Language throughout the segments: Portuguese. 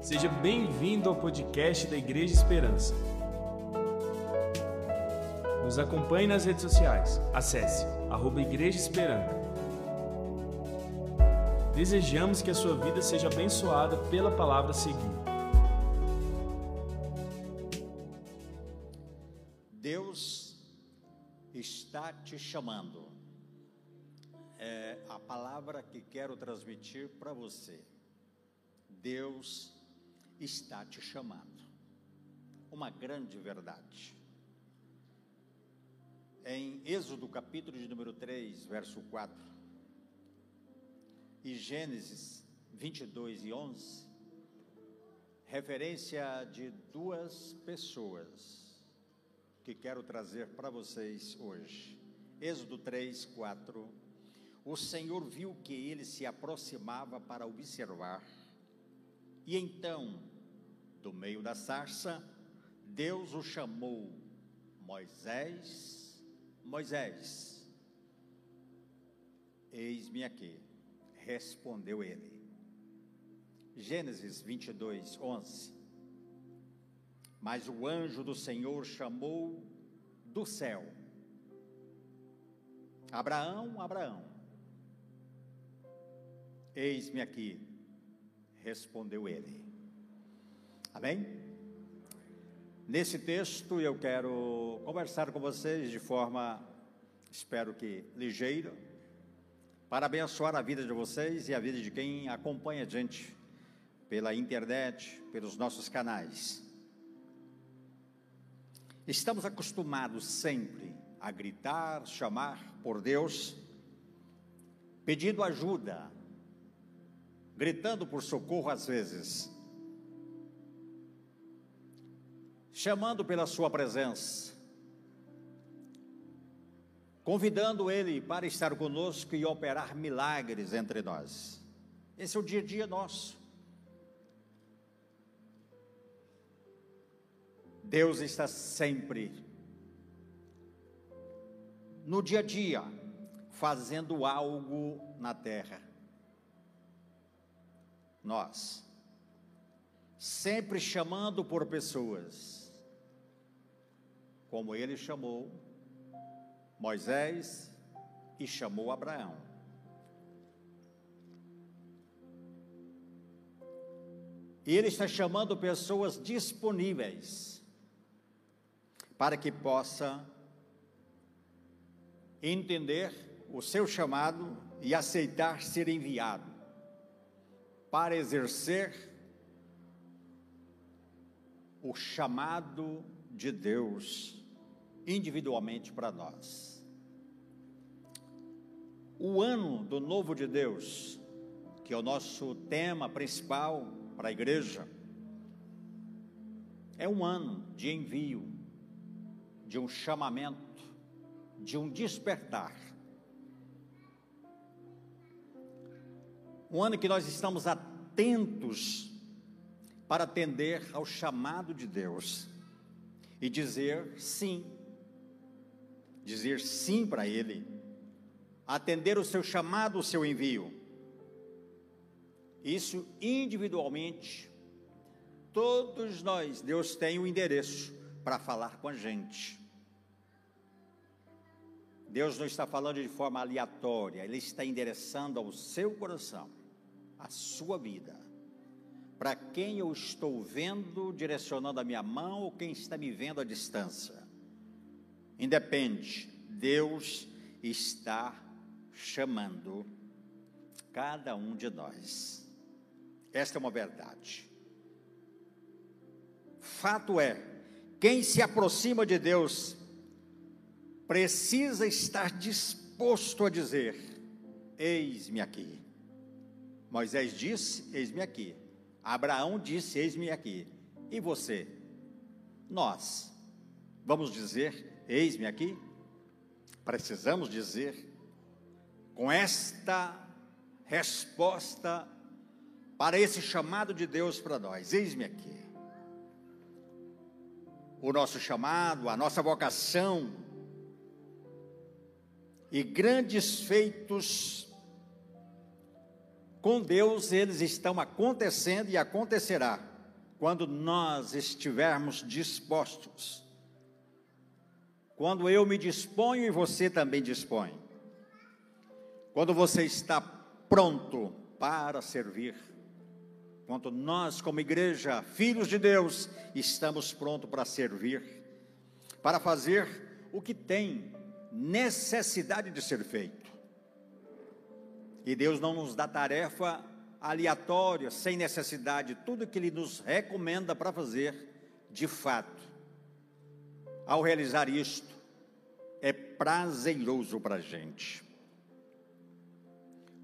Seja bem-vindo ao podcast da Igreja Esperança. Nos acompanhe nas redes sociais. Acesse arroba Igreja Esperança. Desejamos que a sua vida seja abençoada pela palavra a seguir. Deus está te chamando. É a palavra que quero transmitir para você. Deus está te chamando. Uma grande verdade. Em Êxodo capítulo de número 3, verso 4, e Gênesis 22 e 11, referência de duas pessoas que quero trazer para vocês hoje. Êxodo 3, 4. O Senhor viu que ele se aproximava para observar, e então, do meio da sarça, Deus o chamou: Moisés, Moisés. Eis-me aqui, respondeu ele. Gênesis 22, 11. Mas o anjo do Senhor chamou do céu: Abraão, Abraão. Eis-me aqui, respondeu ele. Amém? Nesse texto eu quero conversar com vocês de forma, espero que ligeira, para abençoar a vida de vocês e a vida de quem acompanha a gente pela internet, pelos nossos canais. Estamos acostumados sempre a gritar, chamar por Deus, pedindo ajuda, gritando por socorro às vezes, chamando pela Sua presença, convidando Ele para estar conosco e operar milagres entre nós. Esse é o dia a dia nosso. Deus está sempre no dia a dia fazendo algo na terra. Nós. Sempre chamando por pessoas, como ele chamou Moisés e chamou Abraão. E ele está chamando pessoas disponíveis para que possa entender o seu chamado e aceitar ser enviado para exercer o chamado de Deus individualmente para nós. O ano do novo de Deus, que é o nosso tema principal para a igreja, é um ano de envio, de um chamamento, de um despertar. Um ano que nós estamos atentos para atender ao chamado de Deus e dizer sim, dizer sim para Ele, atender o seu chamado, o seu envio. Isso individualmente, todos nós, Deus tem o um endereço para falar com a gente. Deus não está falando de forma aleatória, Ele está endereçando ao seu coração, à sua vida. Para quem eu estou vendo, direcionando a minha mão, ou quem está me vendo à distância. Independe, Deus está chamando cada um de nós. Esta é uma verdade. Fato é, quem se aproxima de Deus precisa estar disposto a dizer: Eis-me aqui. Moisés disse: Eis-me aqui. Abraão disse: Eis-me aqui. E você? Nós vamos dizer: Eis-me aqui? Precisamos dizer com esta resposta para esse chamado de Deus para nós: Eis-me aqui. O nosso chamado, a nossa vocação, e grandes feitos com Deus, eles estão acontecendo e acontecerá quando nós estivermos dispostos, quando eu me disponho e você também dispõe, quando você está pronto para servir, quando nós, como igreja, filhos de Deus, estamos prontos para servir, para fazer o que tem necessidade de ser feito. E Deus não nos dá tarefa aleatória, sem necessidade, tudo que Ele nos recomenda para fazer, de fato, ao realizar isto, é prazeroso para a gente.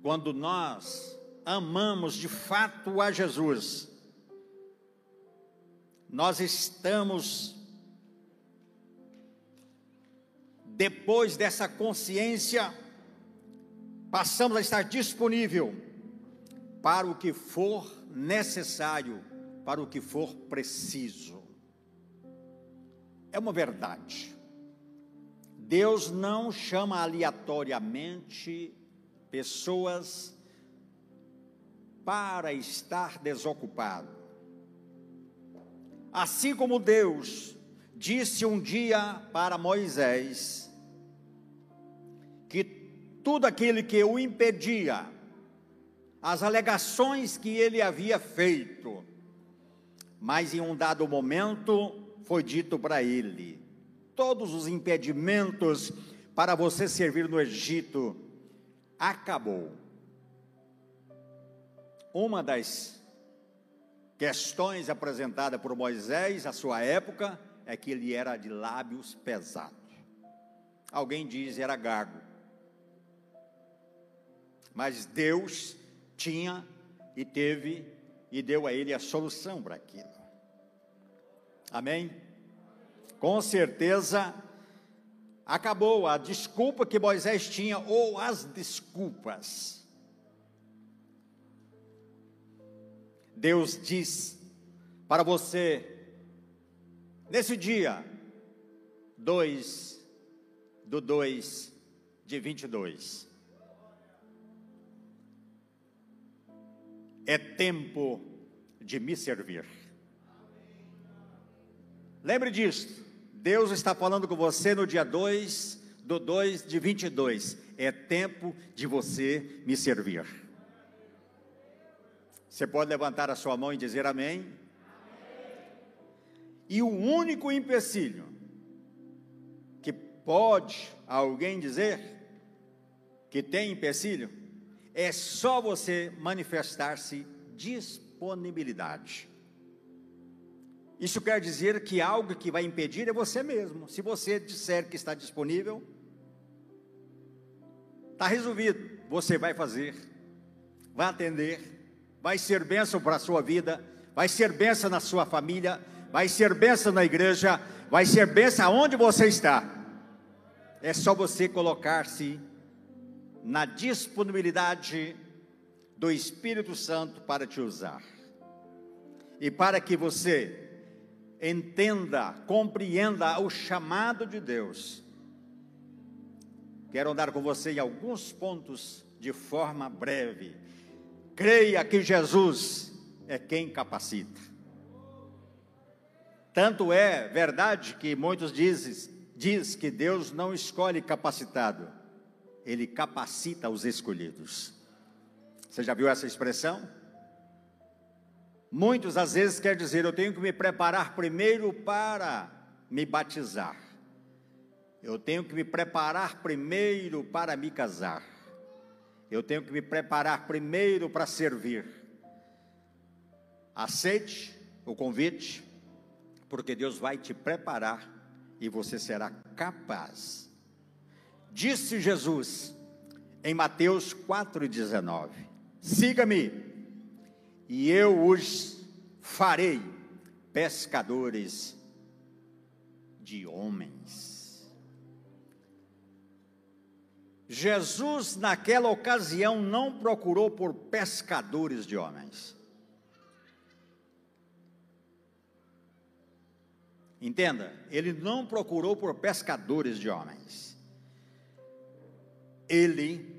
Quando nós amamos de fato a Jesus, nós estamos, depois dessa consciência, passamos a estar disponível para o que for necessário, para o que for preciso. É uma verdade. Deus não chama aleatoriamente pessoas para estar desocupado. Assim como Deus disse um dia para Moisés tudo aquilo que o impedia, as alegações que ele havia feito, mas em um dado momento foi dito para ele: todos os impedimentos para você servir no Egito acabou. Uma das questões apresentadas por Moisés à sua época é que ele era de lábios pesados. Alguém diz era gago mas Deus tinha e teve e deu a ele a solução para aquilo. Amém? Com certeza acabou a desculpa que Moisés tinha ou as desculpas. Deus diz para você nesse dia 2 do 2 de 22 é tempo de me servir. Lembre disso. Deus está falando com você no dia 2 do 2 de 22. É tempo de você me servir. Você pode levantar a sua mão e dizer amém? amém. E o único empecilho que pode alguém dizer que tem empecilho é só você manifestar-se disponibilidade. Isso quer dizer que algo que vai impedir é você mesmo. Se você disser que está disponível, está resolvido. Você vai fazer, vai atender, vai ser bênção para a sua vida, vai ser bênção na sua família, vai ser bênção na igreja, vai ser bênção aonde você está. É só você colocar-se na disponibilidade do Espírito Santo para te usar. E para que você entenda, compreenda o chamado de Deus. Quero andar com você em alguns pontos de forma breve. Creia que Jesus é quem capacita. Tanto é verdade que muitos dizem diz que Deus não escolhe capacitado ele capacita os escolhidos. Você já viu essa expressão? Muitos às vezes quer dizer, eu tenho que me preparar primeiro para me batizar. Eu tenho que me preparar primeiro para me casar. Eu tenho que me preparar primeiro para servir. Aceite o convite, porque Deus vai te preparar e você será capaz Disse Jesus em Mateus 4,19: Siga-me, e eu os farei pescadores de homens. Jesus, naquela ocasião, não procurou por pescadores de homens. Entenda, ele não procurou por pescadores de homens ele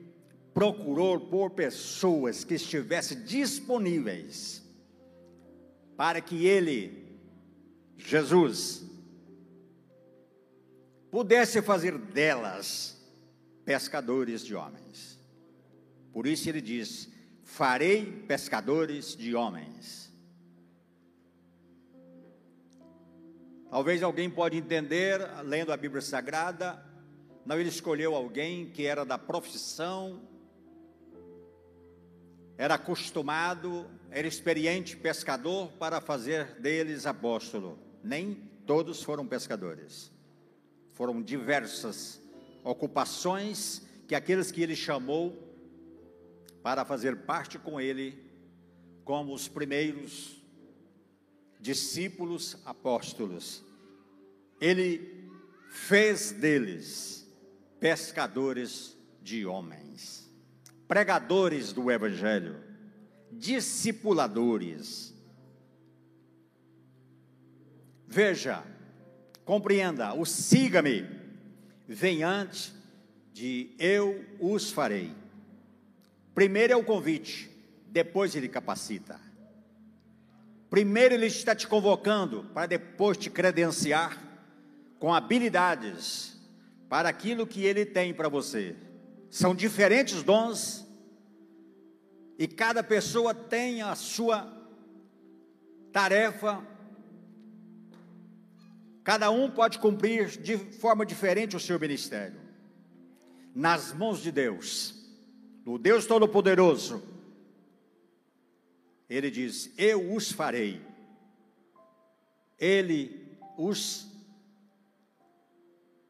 procurou por pessoas que estivessem disponíveis para que ele, Jesus, pudesse fazer delas pescadores de homens. Por isso ele diz: Farei pescadores de homens. Talvez alguém pode entender, lendo a Bíblia Sagrada, não ele escolheu alguém que era da profissão, era acostumado, era experiente pescador para fazer deles apóstolo. Nem todos foram pescadores. Foram diversas ocupações que aqueles que ele chamou para fazer parte com ele, como os primeiros discípulos apóstolos, ele fez deles pescadores de homens, pregadores do Evangelho, discipuladores. Veja, compreenda, o siga-me vem antes de eu os farei. Primeiro é o convite, depois ele capacita. Primeiro ele está te convocando para depois te credenciar com habilidades para aquilo que ele tem para você. São diferentes dons e cada pessoa tem a sua tarefa. Cada um pode cumprir de forma diferente o seu ministério. Nas mãos de Deus, do Deus Todo-Poderoso, ele diz: Eu os farei. Ele os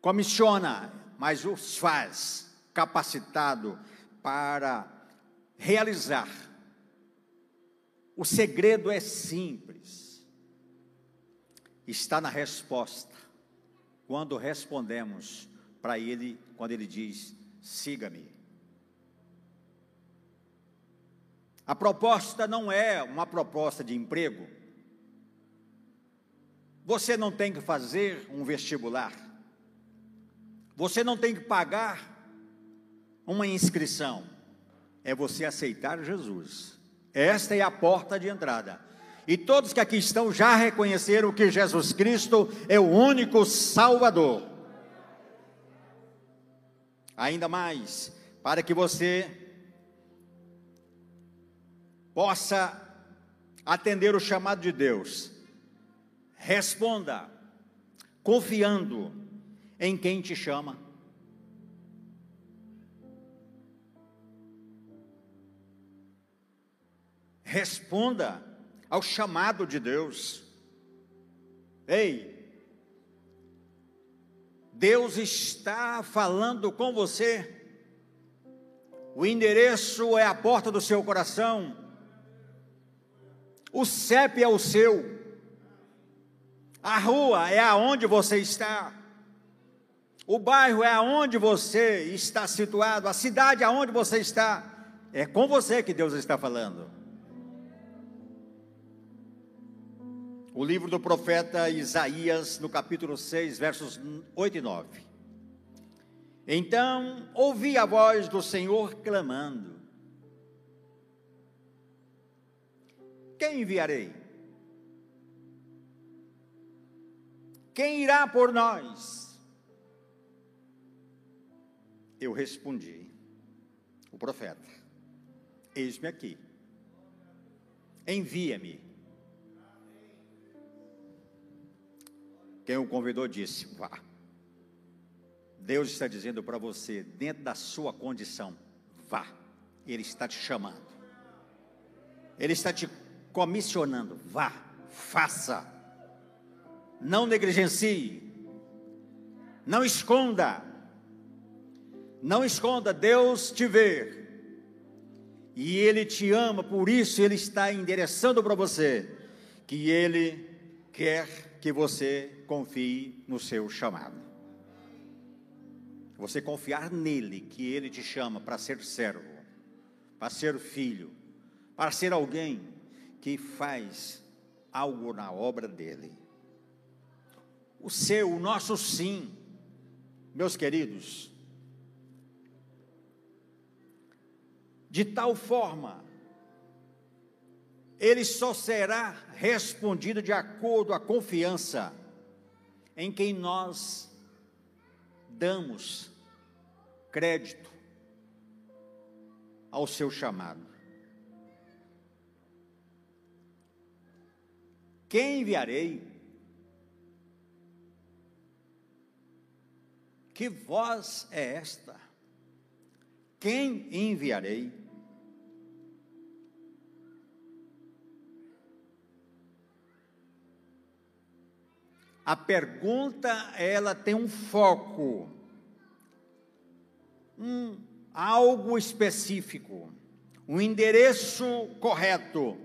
comissiona, mas os faz capacitado para realizar. O segredo é simples. Está na resposta. Quando respondemos para ele, quando ele diz: "Siga-me". A proposta não é uma proposta de emprego. Você não tem que fazer um vestibular. Você não tem que pagar uma inscrição. É você aceitar Jesus. Esta é a porta de entrada. E todos que aqui estão já reconheceram que Jesus Cristo é o único Salvador. Ainda mais, para que você possa atender o chamado de Deus, responda confiando em quem te chama. Responda ao chamado de Deus. Ei, Deus está falando com você. O endereço é a porta do seu coração. O CEP é o seu. A rua é aonde você está. O bairro é aonde você está situado. A cidade aonde você está. É com você que Deus está falando. O livro do profeta Isaías, no capítulo 6, versos 8 e 9. Então ouvi a voz do Senhor clamando: Quem enviarei? Quem irá por nós? Eu respondi, o profeta: Eis-me aqui, envia-me. Quem o convidou disse: Vá. Deus está dizendo para você, dentro da sua condição, vá. Ele está te chamando. Ele está te comissionando. Vá, faça. Não negligencie. Não esconda. Não esconda, Deus te vê. E Ele te ama, por isso Ele está endereçando para você que Ele quer que você confie no seu chamado. Você confiar nele, que Ele te chama para ser servo, para ser filho, para ser alguém que faz algo na obra dele. O seu, o nosso sim, meus queridos, de tal forma ele só será respondido de acordo a confiança em quem nós damos crédito ao seu chamado. Quem enviarei? Que voz é esta? Quem enviarei? A pergunta, ela tem um foco, um algo específico, um endereço correto.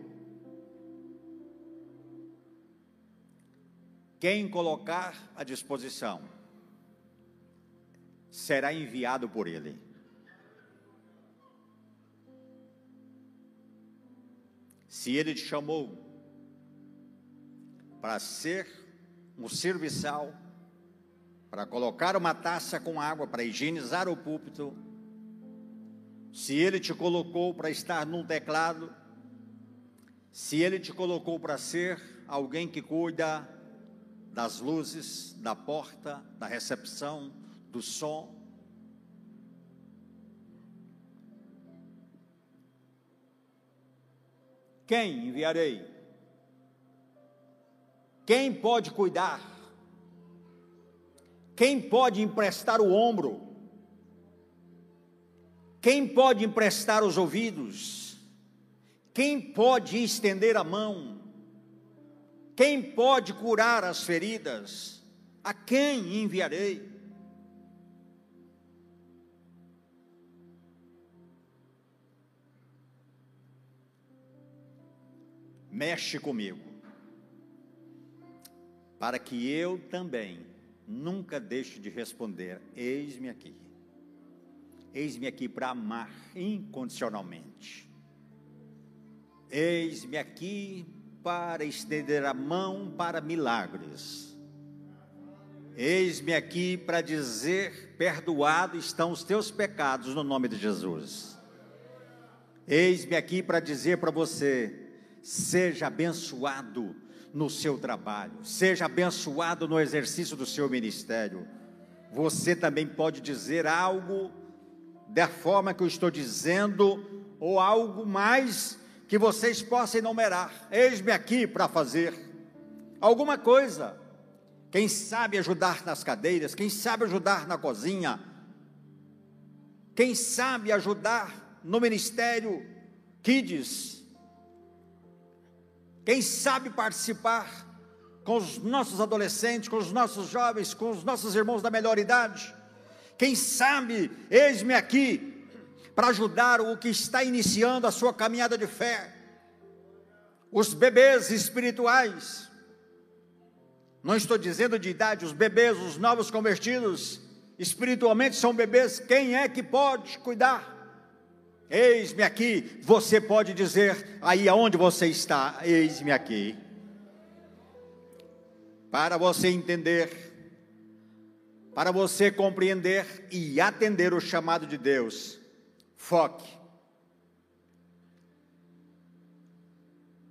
Quem colocar à disposição será enviado por ele. Se ele te chamou para ser um serviçal, para colocar uma taça com água, para higienizar o púlpito, se ele te colocou para estar num teclado, se ele te colocou para ser alguém que cuida das luzes, da porta, da recepção, do som. Quem enviarei? Quem pode cuidar? Quem pode emprestar o ombro? Quem pode emprestar os ouvidos? Quem pode estender a mão? Quem pode curar as feridas? A quem enviarei? Mexe comigo, para que eu também nunca deixe de responder: Eis-me aqui. Eis-me aqui para amar incondicionalmente. Eis-me aqui para estender a mão para milagres. Eis-me aqui para dizer: perdoado estão os teus pecados no nome de Jesus. Eis-me aqui para dizer para você: seja abençoado no seu trabalho, seja abençoado no exercício do seu ministério. Você também pode dizer algo da forma que eu estou dizendo, ou algo mais que vocês possam enumerar. Eis-me aqui para fazer alguma coisa. Quem sabe ajudar nas cadeiras, quem sabe ajudar na cozinha, quem sabe ajudar no ministério Kids, quem sabe participar com os nossos adolescentes, com os nossos jovens, com os nossos irmãos da melhor idade. Quem sabe, eis-me aqui para ajudar o que está iniciando a sua caminhada de fé. Os bebês espirituais, não estou dizendo de idade, os bebês, os novos convertidos, espiritualmente são bebês, quem é que pode cuidar? Eis-me aqui, você pode dizer aí aonde você está, eis-me aqui. Para você entender, para você compreender e atender o chamado de Deus, Foque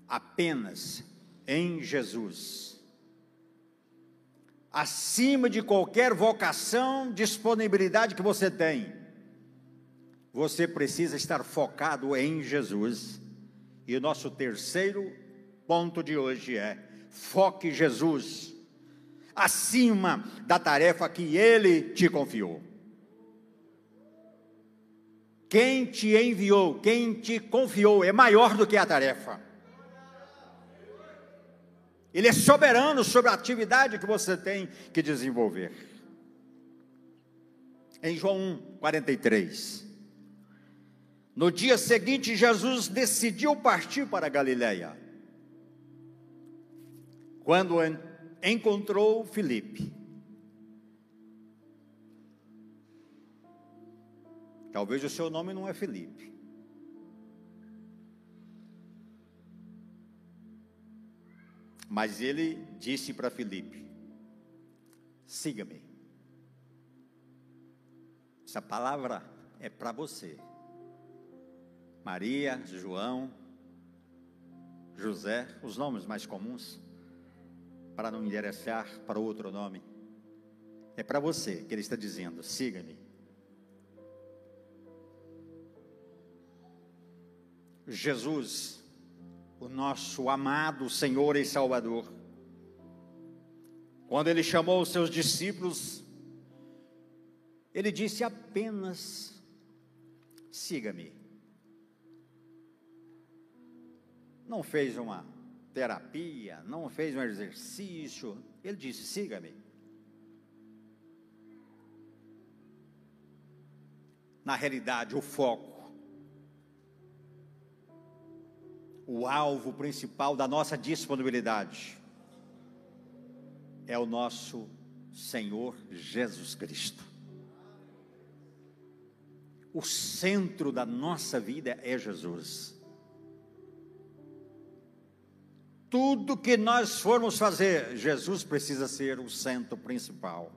apenas em Jesus. Acima de qualquer vocação, disponibilidade que você tem, você precisa estar focado em Jesus. E o nosso terceiro ponto de hoje é: foque Jesus acima da tarefa que ele te confiou. Quem te enviou, quem te confiou é maior do que a tarefa. Ele é soberano sobre a atividade que você tem que desenvolver. Em João 1, 43. No dia seguinte, Jesus decidiu partir para Galiléia. Quando encontrou Filipe, Talvez o seu nome não é Felipe. Mas ele disse para Felipe: siga-me. Essa palavra é para você. Maria, João, José, os nomes mais comuns, para não endereçar para outro nome. É para você que ele está dizendo: siga-me. Jesus, o nosso amado Senhor e Salvador, quando ele chamou os seus discípulos, ele disse apenas: siga-me. Não fez uma terapia, não fez um exercício, ele disse: siga-me. Na realidade, o foco, o alvo principal da nossa disponibilidade é o nosso Senhor Jesus Cristo. O centro da nossa vida é Jesus. Tudo que nós formos fazer, Jesus precisa ser o centro principal,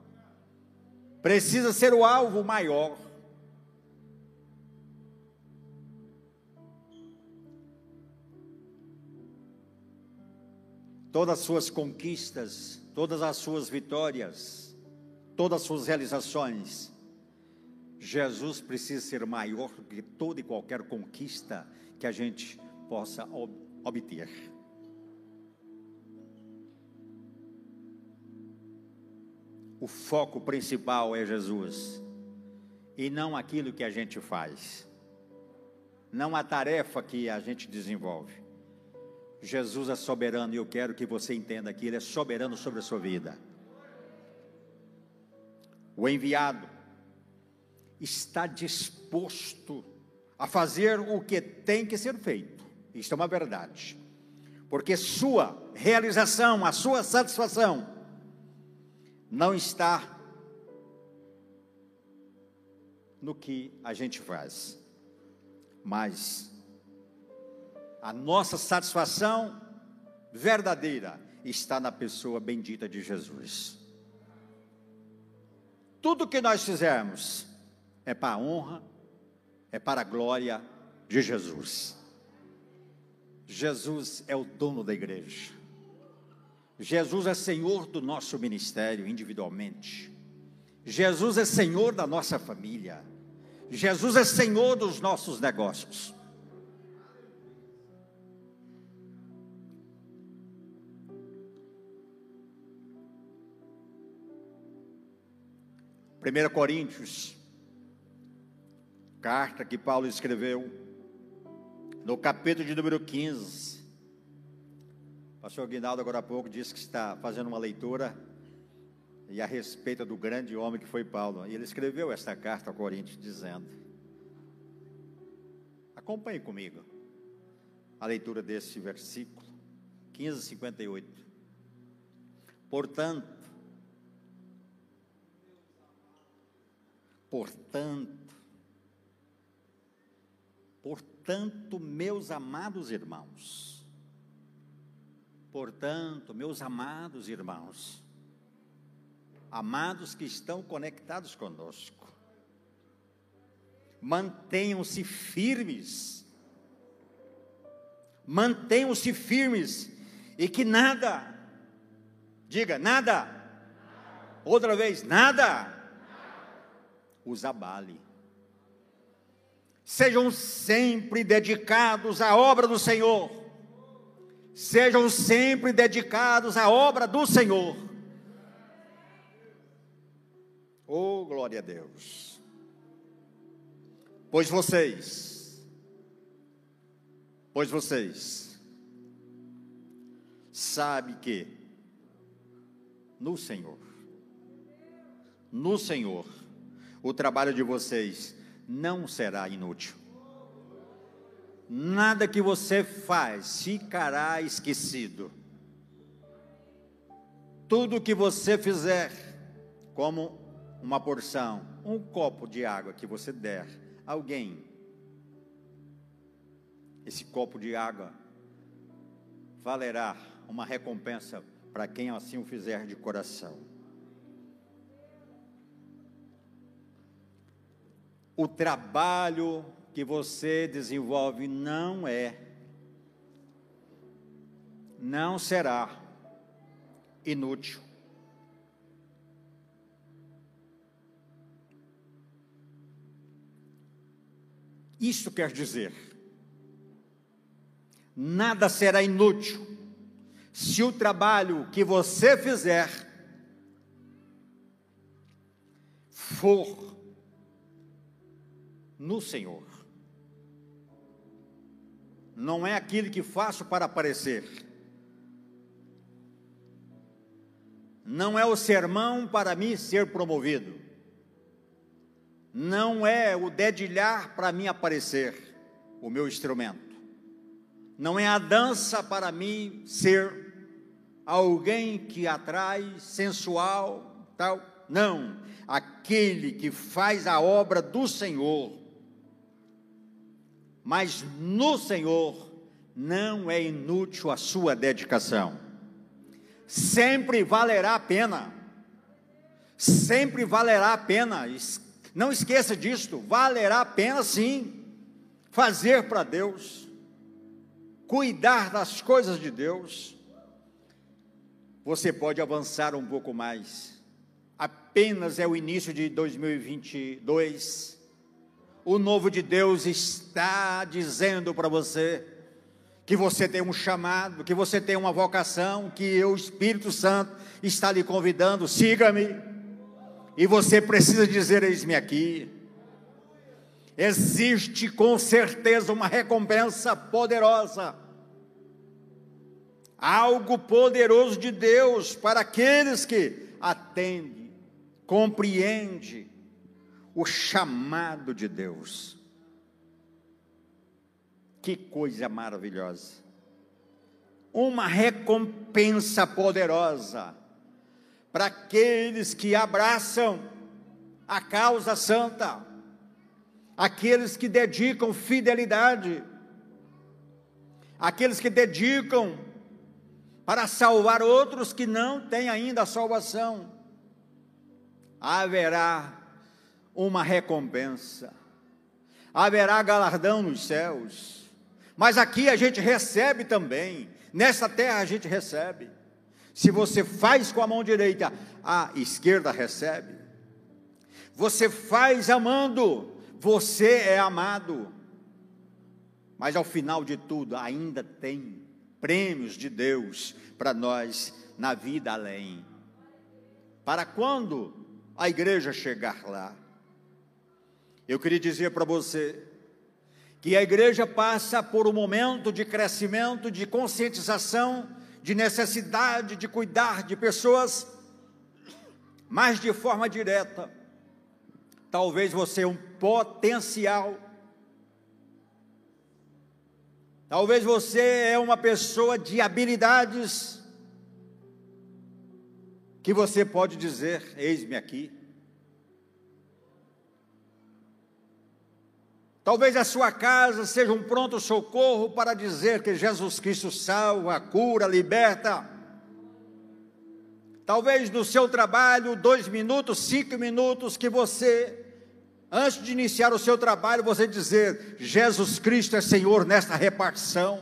precisa ser o alvo maior. Todas as suas conquistas, todas as suas vitórias, todas as suas realizações, Jesus precisa ser maior do que toda e qualquer conquista que a gente possa obter. O foco principal é Jesus e não aquilo que a gente faz, não a tarefa que a gente desenvolve. Jesus é soberano e eu quero que você entenda que Ele é soberano sobre a sua vida. O enviado está disposto a fazer o que tem que ser feito. Isto é uma verdade. Porque sua realização, a sua satisfação, não está no que a gente faz, mas a nossa satisfação verdadeira está na pessoa bendita de Jesus. Tudo que nós fizermos é para a honra, é para a glória de Jesus. Jesus é o dono da igreja. Jesus é Senhor do nosso ministério individualmente. Jesus é Senhor da nossa família. Jesus é Senhor dos nossos negócios. 1 Coríntios, carta que Paulo escreveu, no capítulo de número 15. Pastor Guinaldo, agora há pouco, disse que está fazendo uma leitura e a respeito do grande homem que foi Paulo. E ele escreveu esta carta a Coríntios, dizendo: Acompanhe comigo a leitura desse versículo, 15, 58. Portanto, Portanto, portanto, meus amados irmãos, portanto, meus amados irmãos, amados que estão conectados conosco, mantenham-se firmes, mantenham-se firmes, e que nada, diga nada, outra vez, nada, os abale. Sejam sempre dedicados à obra do Senhor. Sejam sempre dedicados à obra do Senhor. Oh, glória a Deus. Pois vocês, pois vocês, sabe que no Senhor, no Senhor, o trabalho de vocês não será inútil. Nada que você faz ficará esquecido. Tudo que você fizer, como uma porção, um copo de água que você der a alguém, esse copo de água valerá uma recompensa para quem assim o fizer de coração. o trabalho que você desenvolve não é não será inútil. Isso quer dizer, nada será inútil se o trabalho que você fizer for no Senhor. Não é aquilo que faço para aparecer. Não é o sermão para mim ser promovido. Não é o dedilhar para mim aparecer o meu instrumento. Não é a dança para mim ser alguém que atrai, sensual, tal. Não, aquele que faz a obra do Senhor mas no Senhor não é inútil a sua dedicação. Sempre valerá a pena. Sempre valerá a pena. Não esqueça disto, valerá a pena sim fazer para Deus, cuidar das coisas de Deus. Você pode avançar um pouco mais. Apenas é o início de 2022 o novo de Deus está dizendo para você que você tem um chamado, que você tem uma vocação, que o Espírito Santo está lhe convidando, siga-me. E você precisa dizer: Eis-me aqui. Existe com certeza uma recompensa poderosa, algo poderoso de Deus para aqueles que atendem, compreendem o chamado de Deus. Que coisa maravilhosa! Uma recompensa poderosa para aqueles que abraçam a causa santa, aqueles que dedicam fidelidade, aqueles que dedicam para salvar outros que não têm ainda a salvação. Haverá uma recompensa. Haverá galardão nos céus. Mas aqui a gente recebe também. Nessa terra a gente recebe. Se você faz com a mão direita, a esquerda recebe. Você faz amando, você é amado. Mas ao final de tudo, ainda tem prêmios de Deus para nós na vida além. Para quando a igreja chegar lá? Eu queria dizer para você que a igreja passa por um momento de crescimento, de conscientização, de necessidade de cuidar de pessoas, mas de forma direta. Talvez você é um potencial. Talvez você é uma pessoa de habilidades que você pode dizer: eis-me aqui. Talvez a sua casa seja um pronto socorro para dizer que Jesus Cristo salva, cura, liberta. Talvez no seu trabalho, dois minutos, cinco minutos, que você, antes de iniciar o seu trabalho, você dizer: Jesus Cristo é Senhor nesta repartição.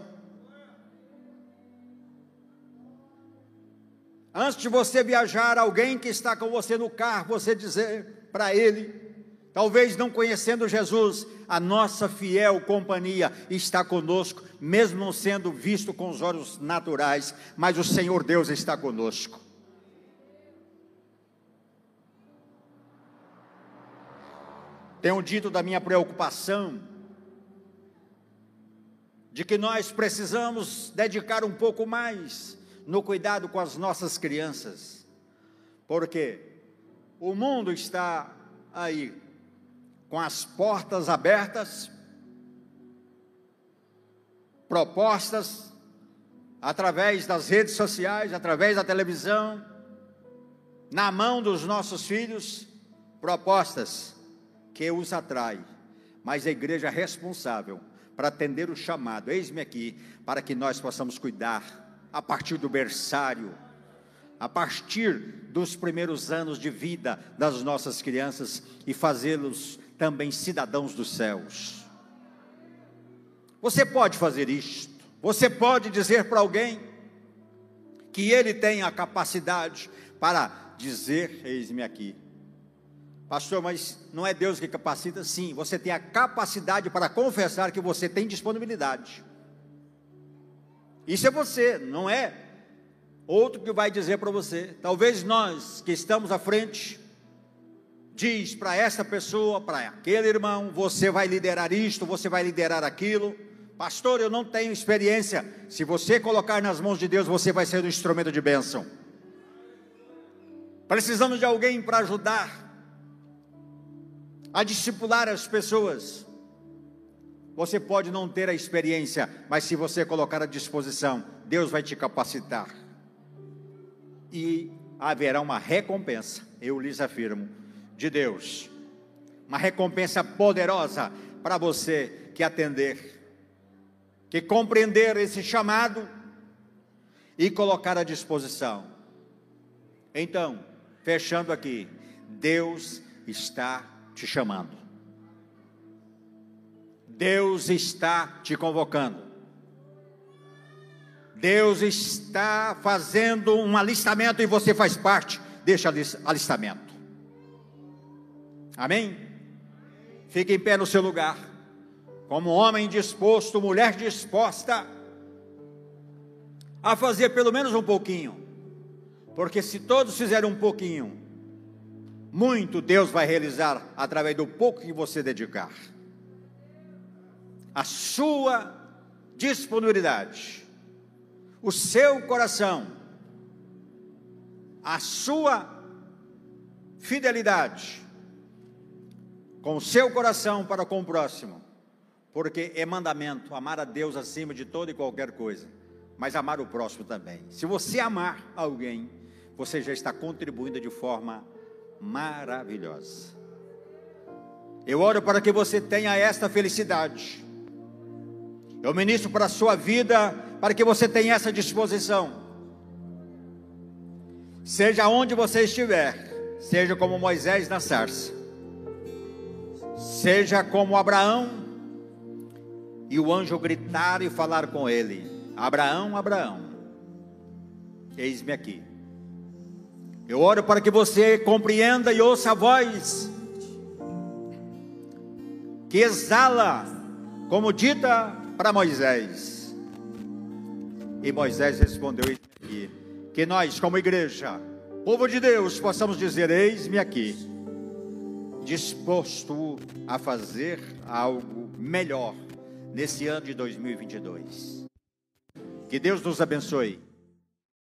Antes de você viajar, alguém que está com você no carro, você dizer para ele: Talvez não conhecendo Jesus, a nossa fiel companhia está conosco, mesmo não sendo visto com os olhos naturais, mas o Senhor Deus está conosco. Tenho dito da minha preocupação, de que nós precisamos dedicar um pouco mais no cuidado com as nossas crianças, porque o mundo está aí com as portas abertas, propostas através das redes sociais, através da televisão, na mão dos nossos filhos, propostas que os atrai, mas a igreja é responsável para atender o chamado. Eis-me aqui para que nós possamos cuidar a partir do berçário, a partir dos primeiros anos de vida das nossas crianças e fazê-los também cidadãos dos céus. Você pode fazer isto. Você pode dizer para alguém: que ele tem a capacidade para dizer: Eis-me aqui. Pastor, mas não é Deus que capacita? Sim, você tem a capacidade para confessar que você tem disponibilidade. Isso é você, não é outro que vai dizer para você. Talvez nós que estamos à frente, diz para essa pessoa, para aquele irmão, você vai liderar isto, você vai liderar aquilo. Pastor, eu não tenho experiência. Se você colocar nas mãos de Deus, você vai ser um instrumento de bênção. Precisamos de alguém para ajudar a discipular as pessoas. Você pode não ter a experiência, mas se você colocar à disposição, Deus vai te capacitar. E haverá uma recompensa, eu lhes afirmo, de Deus. Uma recompensa poderosa para você que atender, que compreender esse chamado e colocar à disposição. Então, fechando aqui, Deus está te chamando. Deus está te convocando. Deus está fazendo um alistamento e você faz parte deste alistamento. Amém? Fique em pé no seu lugar, como homem disposto, mulher disposta a fazer pelo menos um pouquinho, porque se todos fizerem um pouquinho, muito Deus vai realizar através do pouco que você dedicar. A sua disponibilidade, o seu coração, a sua fidelidade, com o seu coração para com o próximo, porque é mandamento amar a Deus acima de toda e qualquer coisa, mas amar o próximo também. Se você amar alguém, você já está contribuindo de forma maravilhosa. Eu oro para que você tenha esta felicidade. Eu ministro para a sua vida, para que você tenha essa disposição. Seja onde você estiver, seja como Moisés na sarça, seja como Abraão, e o anjo gritar e falar com ele: Abraão, Abraão, eis-me aqui. Eu oro para que você compreenda e ouça a voz que exala, como dita para Moisés. E Moisés respondeu que nós, como igreja, povo de Deus, possamos dizer: Eis-me aqui, disposto a fazer algo melhor nesse ano de 2022. Que Deus nos abençoe.